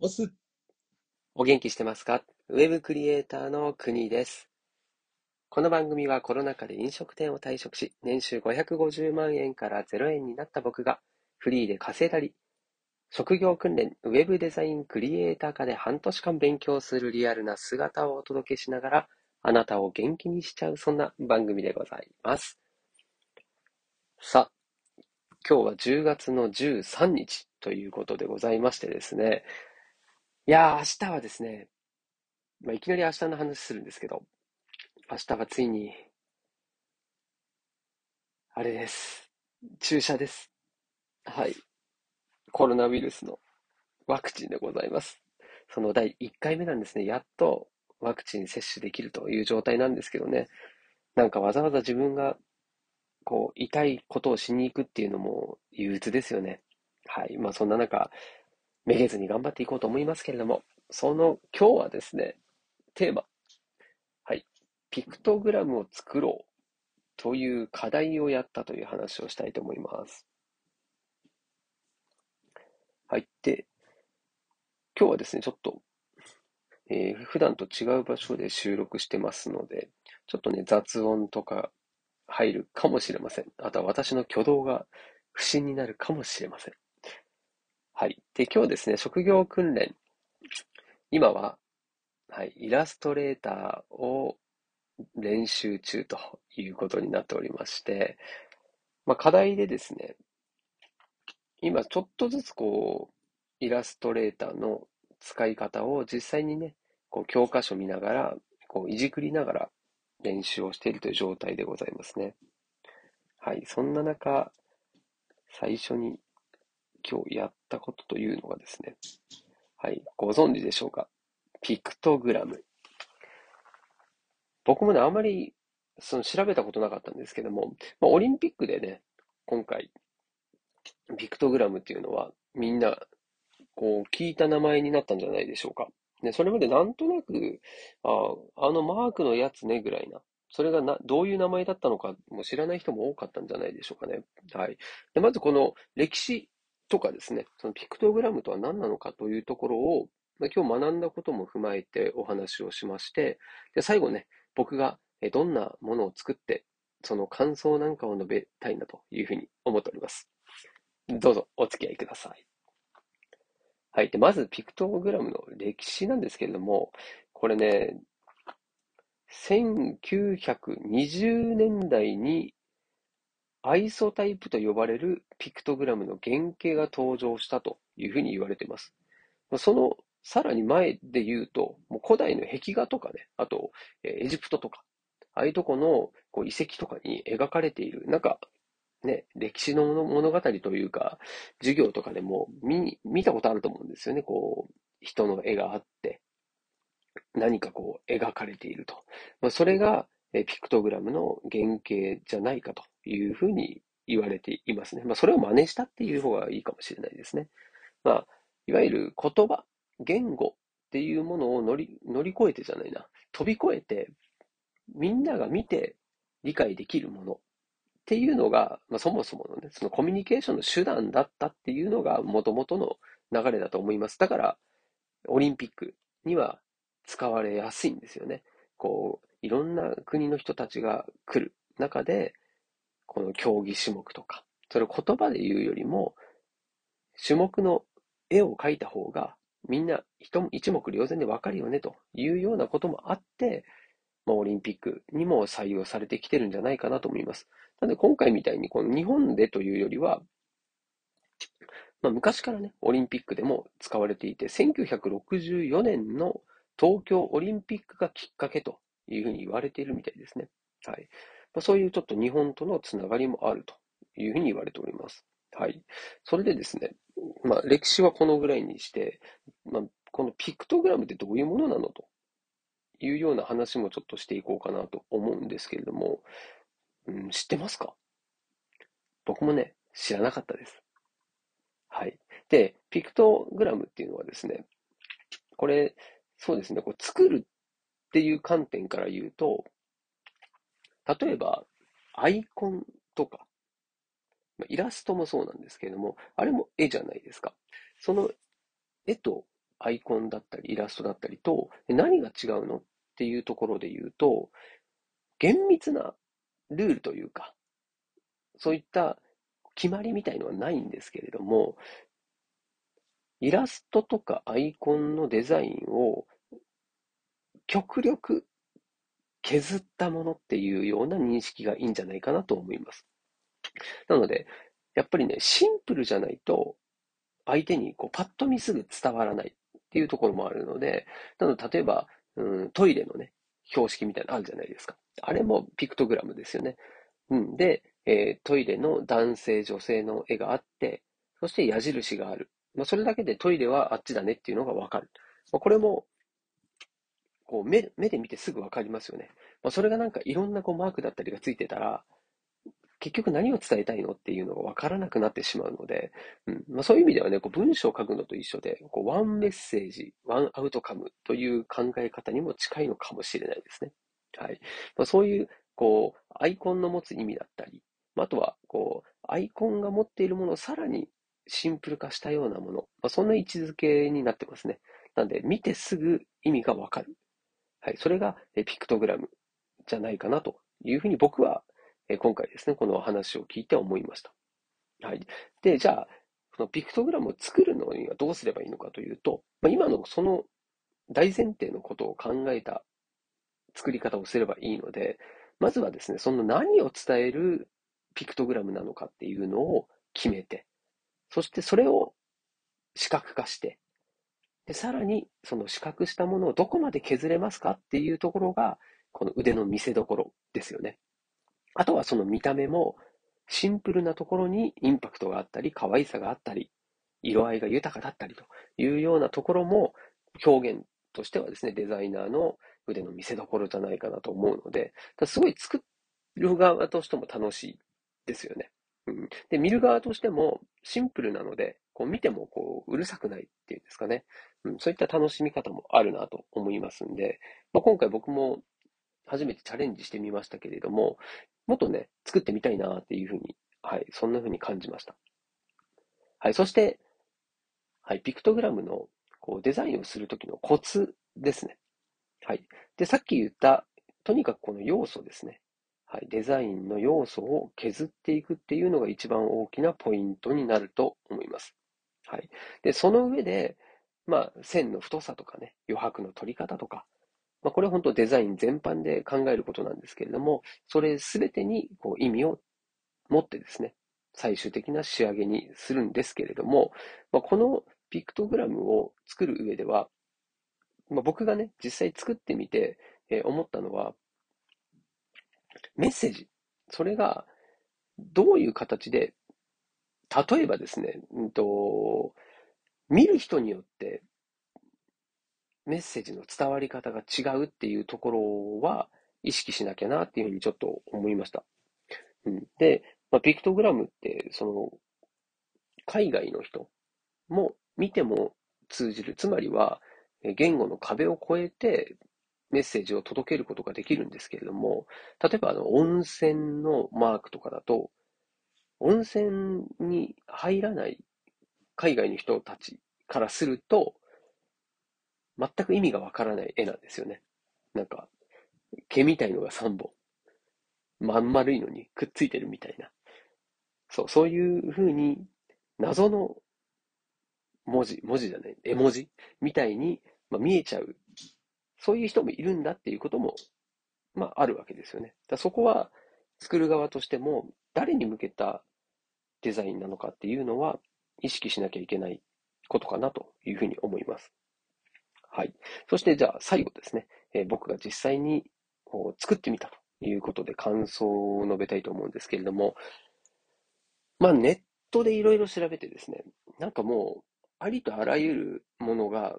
押す。お元気してますか？ウェブクリエイターの国です。この番組はコロナ禍で飲食店を退職し、年収550万円から0円になった僕が、フリーで稼いだり、職業訓練、ウェブデザインクリエイター科で半年間勉強するリアルな姿をお届けしながら、あなたを元気にしちゃう、そんな番組でございます。さあ、今日は10月の13日ということでございましてですね、いやー、明日はですね、まあ、いきなり明日の話するんですけど、明日はついに、あれです。注射です。はい。コロナウイルスのワクチンでございます。その第1回目なんですね。やっとワクチン接種できるという状態なんですけどね。なんかわざわざ自分が、こう、痛いことをしに行くっていうのも憂鬱ですよね。はい。まあそんな中、めげずに頑張っていこうと思いますけれども、その今日はですね、テーマ、はい、ピクトグラムを作ろうという課題をやったという話をしたいと思います。はい。で、今日はですね、ちょっと、えー普段と違う場所で収録してますので、ちょっとね、雑音とか入るかもしれません。あとは私の挙動が不審になるかもしれません。はい。で、今日ですね、職業訓練。今は、はい、イラストレーターを練習中ということになっておりまして、まあ、課題でですね、今ちょっとずつこう、イラストレーターの使い方を実際にね、こう教科書見ながら、こういじくりながら練習をしているという状態でございますね。はい、そんな中、最初に今日やったことというのがですね、はい、ご存知でしょうか？ピクトグラム。僕もね、あまりその調べたことなかったんですけども、まあ、オリンピックでね、今回、ピクトグラムっていうのはみんなこう聞いた名前になったんじゃないでしょうか。ね、それまでなんとなく、あ、あのマークのやつねぐらいな。それがな、どういう名前だったのかも知らない人も多かったんじゃないでしょうかね。はい。でまずこの歴史とかですね、そのピクトグラムとは何なのかというところを、ま今日学んだことも踏まえてお話をしまして、で、最後ね、僕がどんなものを作って、その感想なんかを述べたいなというふうに思っております。どうぞお付き合いください。はい。で、まずピクトグラムの歴史なんですけれども、これね、1920年代にアイソタイプと呼ばれるピクトグラムの原型が登場したというふうに言われています。そのさらに前で言うと、もう古代の壁画とかね、あと、えエジプトとか、ああいうとこのこう遺跡とかに描かれている、なんか、ね、歴史の物語というか、授業とかでも見、見たことあると思うんですよね。こう、人の絵があって、何かこう、描かれていると。まあ、それが、ピクトグラムの原型じゃないかというふうに言われていますね。まあ、それを真似したっていう方がいいかもしれないですね。まあ、いわゆる言葉、言語っていうものを乗り、乗り越えてじゃないな。飛び越えて、みんなが見て理解できるものっていうのが、まあ、そもそものね、そのコミュニケーションの手段だったっていうのが元々の流れだと思います。だから、オリンピックには使われやすいんですよね。こう、いろんな国の人たちが来る中で、この競技種目とか、それを言葉で言うよりも、種目の絵を描いた方が、みんな一目瞭然でわかるよねというようなこともあって、まあ、オリンピックにも採用されてきてるんじゃないかなと思います。なので今回みたいにこの日本でというよりは、まあ、昔からね、オリンピックでも使われていて、1964年の東京オリンピックがきっかけというふうに言われているみたいですね。はい。まあ、そういうちょっと日本とのつながりもあるというふうに言われております。はい。それでですね、まあ、歴史はこのぐらいにして、まあ、このピクトグラムってどういうものなのというような話もちょっとしていこうかなと思うんですけれども、うん、知ってますか？僕もね、知らなかったです。はい。で、ピクトグラムっていうのはですね、これ、そうですね、こう作るっていう観点から言うと、例えば、アイコンとか、イラストもそうなんですけれども、あれも絵じゃないですか。その絵とアイコンだったりイラストだったりと何が違うのっていうところで言うと、厳密なルールというか、そういった決まりみたいのはないんですけれども、イラストとかアイコンのデザインを極力削ったものっていうような認識がいいんじゃないかなと思います。なので、やっぱりね、シンプルじゃないと、相手にこうパッと見すぐ伝わらないっていうところもあるので、なので、例えば、うん、トイレのね、標識みたいなのあるじゃないですか。あれもピクトグラムですよね。うん。で、えー、トイレの男性、女性の絵があって、そして矢印がある。まあ、それだけでトイレはあっちだねっていうのがわかる。まあ、これも、こう目、目で見てすぐわかりますよね。まあ、それがなんかいろんなこうマークだったりがついてたら、結局何を伝えたいのっていうのがわからなくなってしまうので、うんまあ、そういう意味ではね、こう文章を書くのと一緒で、こうワンメッセージ、ワンアウトカムという考え方にも近いのかもしれないですね。はい。まあ、そういう、こう、アイコンの持つ意味だったり、あとは、こう、アイコンが持っているものをさらにシンプル化したようなもの、まあ、そんな位置づけになってますね。なんで、見てすぐ意味がわかる。はい。それがピクトグラムじゃないかなというふうに僕は今回ですね、この話を聞いて思いました。はい。で、じゃあ、このピクトグラムを作るのにはどうすればいいのかというと、まあ、今のその大前提のことを考えた作り方をすればいいので、まずはですね、その何を伝えるピクトグラムなのかっていうのを決めて、そしてそれを視覚化して、で、さらにその視覚したものをどこまで削れますかっていうところが、この腕の見せ所ですよね。あとはその見た目もシンプルなところにインパクトがあったり、可愛さがあったり、色合いが豊かだったりというようなところも表現としてはですね、デザイナーの腕の見せ所じゃないかなと思うので、すごい作る側としても楽しいですよね。うん、で、見る側としてもシンプルなので、こう見てもこううるさくないっていうんですかね、うん。そういった楽しみ方もあるなと思いますんで、まあ、今回僕も初めてチャレンジしてみましたけれども、もっとね、作ってみたいなっていうふうに、はい、そんなふうに感じました。はい、そして、はい、ピクトグラムのこうデザインをするときのコツですね。はい。で、さっき言った、とにかくこの要素ですね。はい、デザインの要素を削っていくっていうのが一番大きなポイントになると思います。はい。で、その上で、まあ、線の太さとかね、余白の取り方とか、まあ、これは本当デザイン全般で考えることなんですけれども、それすべてにこう意味を持ってですね、最終的な仕上げにするんですけれども、まあ、このピクトグラムを作る上では、まあ、僕がね、実際作ってみて、えー、思ったのは、メッセージ。それが、どういう形で、例えばですね、うんと、見る人によってメッセージの伝わり方が違うっていうところは意識しなきゃなっていうふうにちょっと思いました。うん、で、まあ、ピクトグラムって、その、海外の人も見ても通じる。つまりは、言語の壁を越えてメッセージを届けることができるんですけれども、例えばあの温泉のマークとかだと、温泉に入らない海外の人たちからすると、全く意味がわからない絵なんですよね。なんか、毛みたいのが3本。まん丸いのにくっついてるみたいな。そう、そういう風に、謎の文字、文字じゃない、絵文字みたいに、まあ、見えちゃう。そういう人もいるんだっていうことも、まあ、あるわけですよね。だそこは、作る側としても、誰に向けたデザインなのかっていうのは、意識しなきゃいけないことかなというふうに思います。はい。そしてじゃあ最後ですね、えー、僕が実際に作ってみたということで感想を述べたいと思うんですけれども、まあネットでいろいろ調べてですね、なんかもうありとあらゆるものが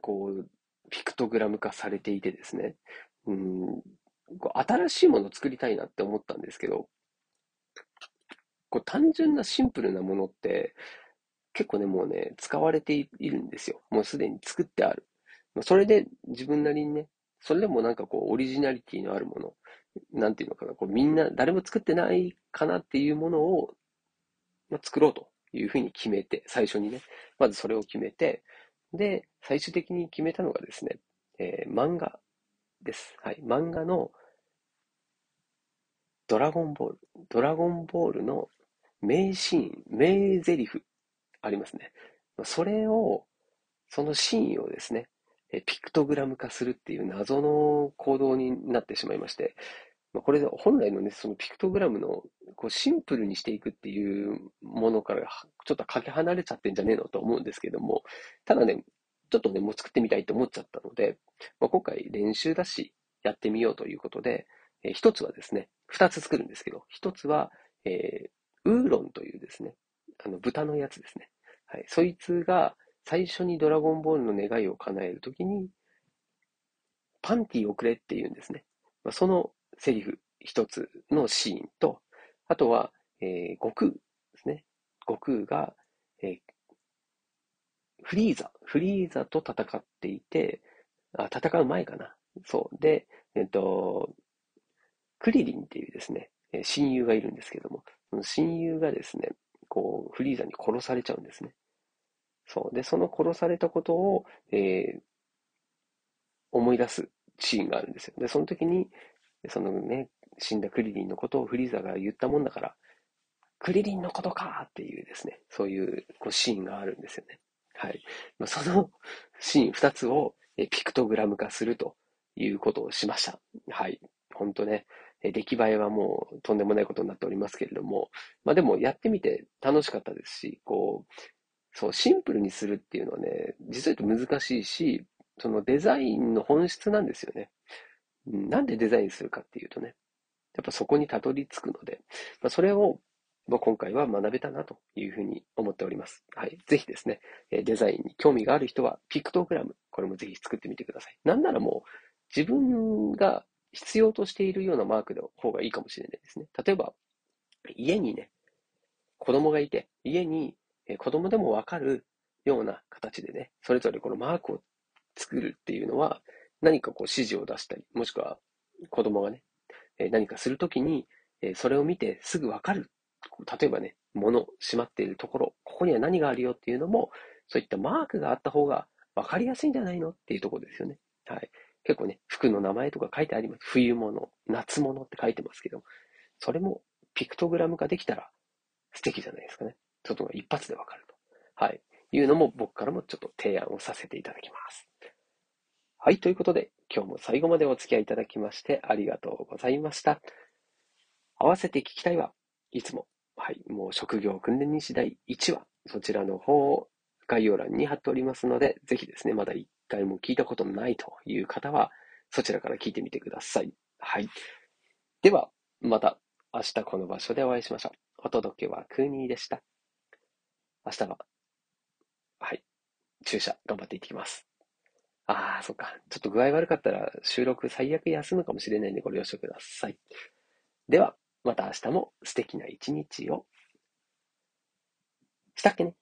こうピクトグラム化されていてですね、うん、新しいものを作りたいなって思ったんですけど、こう単純なシンプルなものって結構ね、もうね、使われているんですよ。もうすでに作ってある。それで自分なりにね、それでもなんかこう、オリジナリティのあるもの、なんていうのかな、こうみんな、誰も作ってないかなっていうものを、まあ、作ろうというふうに決めて、最初にね、まずそれを決めて、で、最終的に決めたのがですね、えー、漫画です。はい。漫画のドラゴンボール、ドラゴンボールの名シーン、名台詞ありますね。それを、そのシーンをですね、ピクトグラム化するっていう謎の行動になってしまいまして、まあ、これ本来のね、そのピクトグラムのこうシンプルにしていくっていうものからちょっとかけ離れちゃってんじゃねえのと思うんですけども、ただね、ちょっとね、もう作ってみたいと思っちゃったので、まあ、今回練習だし、やってみようということで、えー、一つはですね、二つ作るんですけど、一つは、えー、ウーロンというですね、あの、豚のやつですね。はい。そいつが、最初にドラゴンボールの願いを叶えるときに、パンティをくれって言うんですね。まあ、そのセリフ一つのシーンと、あとは、えー、悟空ですね。悟空が、えー、フリーザ、フリーザと戦っていて、あ、戦う前かな。そう。で、えっと、クリリンっていうですね、親友がいるんですけども、その親友がですね、こう、フリーザに殺されちゃうんですね。そう。で、その殺されたことを、えー、思い出すシーンがあるんですよ。で、その時に、そのね、死んだクリリンのことをフリーザが言ったもんだから、クリリンのことかっていうですね、そういうこうシーンがあるんですよね。はい。まあ、そのシーン2つをピクトグラム化するということをしました。はい。本当ね、出来栄えはもうとんでもないことになっておりますけれども、まあでもやってみて楽しかったですし、こう、そう、シンプルにするっていうのはね、実は言うと難しいし、そのデザインの本質なんですよね。なんでデザインするかっていうとね、やっぱそこにたどり着くので、まあ、それをまあ、今回は学べたなというふうに思っております。はい。ぜひですね、デザインに興味がある人は、ピクトグラム、これもぜひ作ってみてください。なんならもう、自分が必要としているようなマークの方がいいかもしれないですね。例えば、家にね、子供がいて、家に子供でもわかるような形でね、それぞれこのマークを作るっていうのは、何かこう指示を出したり、もしくは子供がね、何かするときに、それを見てすぐわかる例えばね、物、閉まっているところ、ここには何があるよっていうのも、そういったマークがあった方が分かりやすいんじゃないの？っていうところですよね。はい。結構ね、服の名前とか書いてあります。冬物、夏物って書いてますけど、それもピクトグラム化できたら素敵じゃないですかね。ちょっと一発で分かると。はい。いうのも僕からもちょっと提案をさせていただきます。はい。ということで、今日も最後までお付き合いいただきましてありがとうございました。合わせて聞きたいはいつもはい、もう職業訓練日誌第1話、そちらの方を概要欄に貼っておりますので、ぜひですね、まだ一回も聞いたことないという方は、そちらから聞いてみてください。はい。では、また明日この場所でお会いしましょう。お届けはクーニーでした。明日は、はい、注射頑張っていってきます。ああ、そっか。ちょっと具合悪かったら収録最悪休むかもしれないんでご了承ください。では、また明日も素敵な一日を。したっけね？